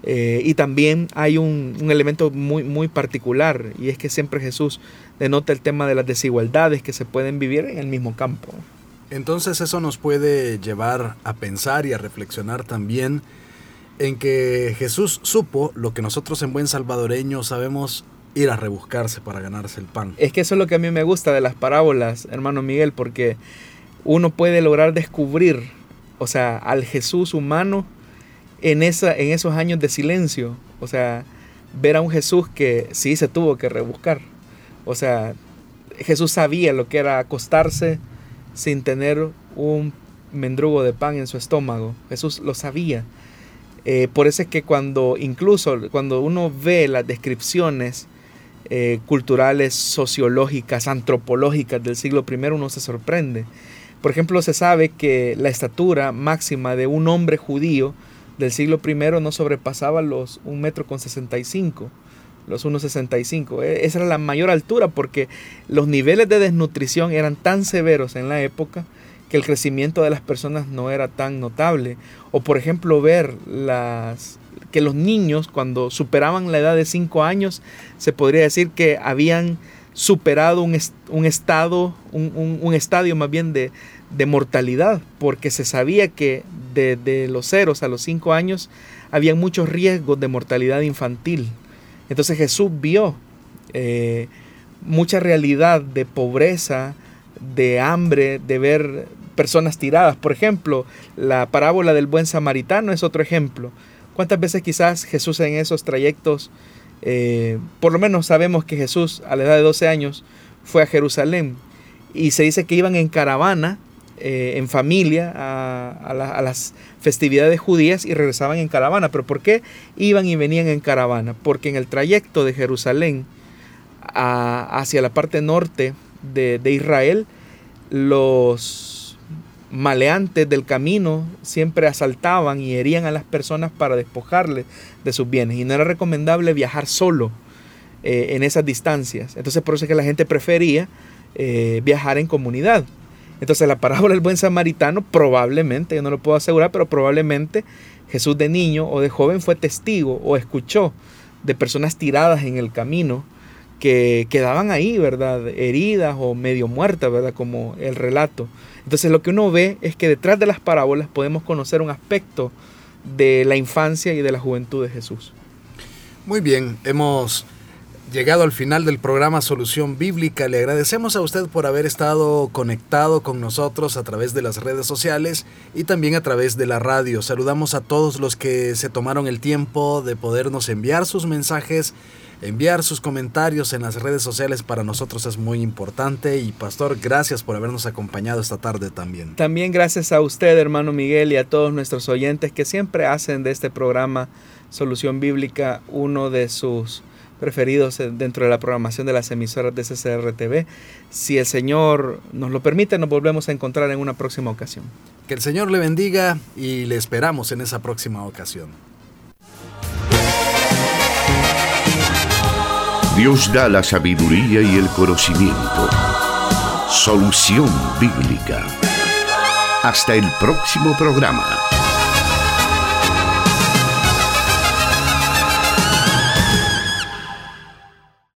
eh, y también hay un, elemento muy, muy particular y es que siempre Jesús denota el tema de las desigualdades que se pueden vivir en el mismo campo. Entonces eso nos puede llevar a pensar y a reflexionar también en que Jesús supo lo que nosotros en buen salvadoreño sabemos ir a rebuscarse para ganarse el pan. Es que eso es lo que a mí me gusta de las parábolas, hermano Miguel, porque uno puede lograr descubrir, o sea, al Jesús humano, en, esa, en esos años de silencio. O sea, ver a un Jesús que sí se tuvo que rebuscar. O sea, Jesús sabía lo que era acostarse sin tener un mendrugo de pan en su estómago. Jesús lo sabía. Eh, por eso es que cuando incluso cuando uno ve las descripciones eh, culturales, sociológicas, antropológicas del siglo I, uno se sorprende. Por ejemplo, se sabe que la estatura máxima de un hombre judío del siglo I no sobrepasaba los 1 metro con 65, los 1,65. E, esa era la mayor altura porque los niveles de desnutrición eran tan severos en la época que el crecimiento de las personas no era tan notable. O por ejemplo ver las, que los niños cuando superaban la edad de 5 años se podría decir que habían superado un, un estado, un, un, estadio más bien de, de mortalidad, porque se sabía que de, los ceros a los cinco años había muchos riesgos de mortalidad infantil. Entonces Jesús vio eh, mucha realidad de pobreza, de hambre, de ver personas tiradas. Por ejemplo, la parábola del buen samaritano es otro ejemplo. ¿Cuántas veces quizás Jesús en esos trayectos, eh, por lo menos sabemos que Jesús a la edad de 12 años fue a Jerusalén y se dice que iban en caravana eh, en familia a, las festividades judías y regresaban en caravana. ¿Pero por qué iban y venían en caravana? Porque en el trayecto de Jerusalén hacia la parte norte de, Israel, los maleantes del camino siempre asaltaban y herían a las personas para despojarles de sus bienes. Y no era recomendable viajar solo eh, en esas distancias. Entonces por eso es que la gente prefería eh, viajar en comunidad. Entonces la parábola del buen samaritano probablemente, yo no lo puedo asegurar, pero probablemente Jesús de niño o de joven fue testigo o escuchó de personas tiradas en el camino que quedaban ahí, ¿verdad? Heridas o medio muertas, ¿verdad? Como el relato. Entonces lo que uno ve es que detrás de las parábolas podemos conocer un aspecto de la infancia y de la juventud de Jesús. Muy bien, hemos llegado al final del programa Solución Bíblica. Le agradecemos a usted por haber estado conectado con nosotros a través de las redes sociales y también a través de la radio. Saludamos a todos los que se tomaron el tiempo de podernos enviar sus mensajes, enviar sus comentarios en las redes sociales. Para nosotros es muy importante. Y Pastor, gracias por habernos acompañado esta tarde también. También gracias a usted, hermano Miguel, y a todos nuestros oyentes que siempre hacen de este programa Solución Bíblica uno de sus preferidos dentro de la programación de las emisoras de CCR TV. Si el Señor nos lo permite, nos volvemos a encontrar en una próxima ocasión. Que el Señor le bendiga y le esperamos en esa próxima ocasión. Dios da la sabiduría y el conocimiento. Solución bíblica. Hasta el próximo programa.